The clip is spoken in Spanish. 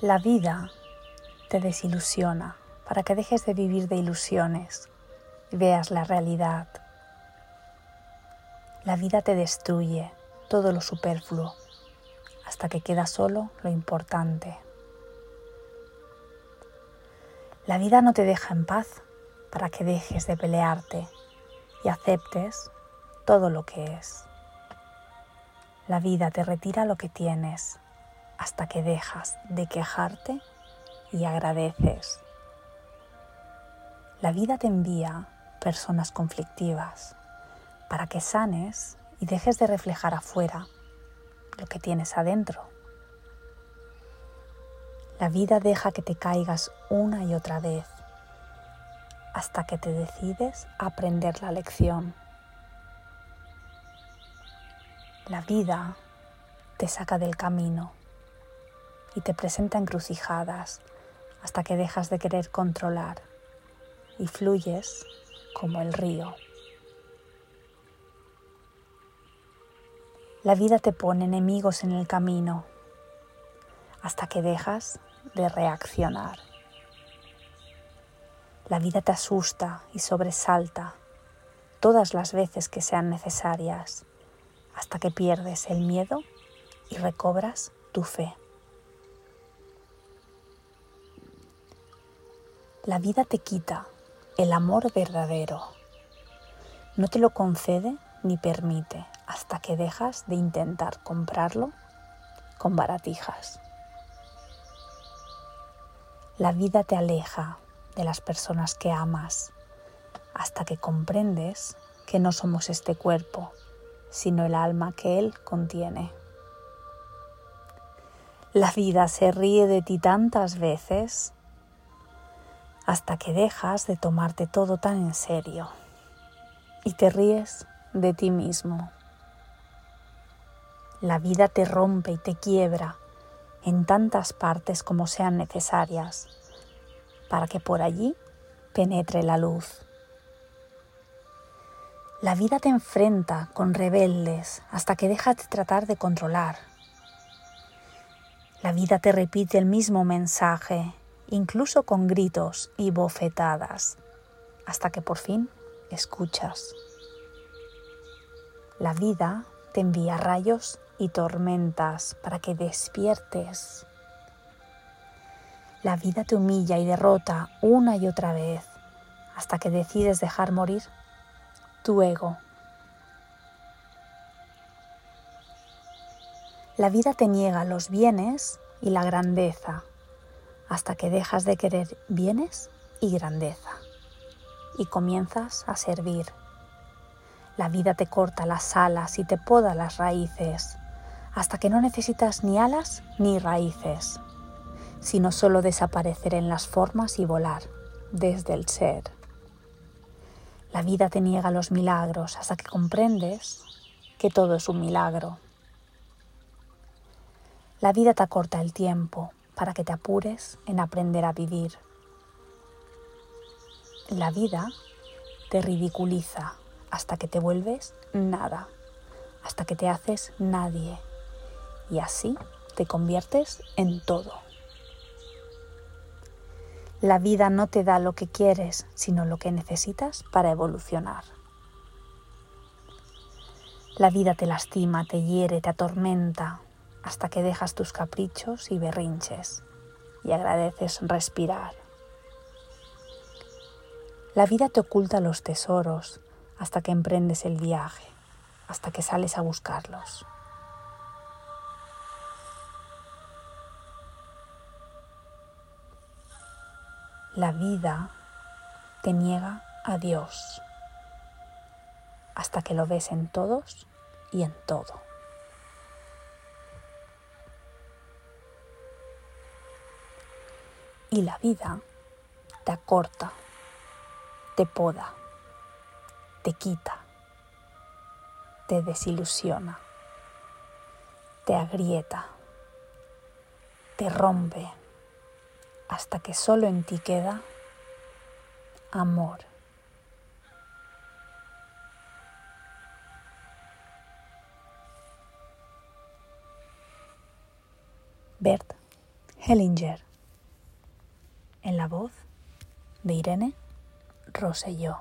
La vida te desilusiona para que dejes de vivir de ilusiones y veas la realidad. La vida te destruye todo lo superfluo hasta que queda solo lo importante. La vida no te deja en paz para que dejes de pelearte y aceptes todo lo que es. La vida te retira lo que tienes hasta que dejas de quejarte y agradeces. La vida te envía personas conflictivas para que sanes y dejes de reflejar afuera lo que tienes adentro. La vida deja que te caigas una y otra vez hasta que te decides a aprender la lección. La vida te saca del camino y te presenta encrucijadas hasta que dejas de querer controlar y fluyes como el río. La vida te pone enemigos en el camino hasta que dejas de reaccionar. La vida te asusta y sobresalta todas las veces que sean necesarias hasta que pierdes el miedo y recobras tu fe. La vida te quita el amor verdadero. No te lo concede ni permite hasta que dejas de intentar comprarlo con baratijas. La vida te aleja de las personas que amas hasta que comprendes que no somos este cuerpo, sino el alma que él contiene. La vida se ríe de ti tantas veces hasta que dejas de tomarte todo tan en serio y te ríes de ti mismo. La vida te rompe y te quiebra en tantas partes como sean necesarias para que por allí penetre la luz. La vida te enfrenta con rebeldes hasta que dejas de tratar de controlar. La vida te repite el mismo mensaje, incluso con gritos y bofetadas, hasta que por fin escuchas. La vida te envía rayos y tormentas para que despiertes. La vida te humilla y derrota una y otra vez hasta que decides dejar morir tu ego. La vida te niega los bienes y la grandeza hasta que dejas de querer bienes y grandeza y comienzas a servir. La vida te corta las alas y te poda las raíces hasta que no necesitas ni alas ni raíces, sino solo desaparecer en las formas y volar desde el ser. La vida te niega los milagros hasta que comprendes que todo es un milagro. La vida te acorta el tiempo para que te apures en aprender a vivir. La vida te ridiculiza hasta que te vuelves nada, hasta que te haces nadie y así te conviertes en todo. La vida no te da lo que quieres, sino lo que necesitas para evolucionar. La vida te lastima, te hiere, te atormenta, hasta que dejas tus caprichos y berrinches y agradeces respirar. La vida te oculta los tesoros hasta que emprendes el viaje, hasta que sales a buscarlos. La vida te niega a Dios hasta que lo ves en todos y en todo. Y la vida te acorta, te poda, te quita, te desilusiona, te agrieta, te rompe hasta que solo en ti queda amor. Bert Hellinger. En la voz de Irene Rosselló.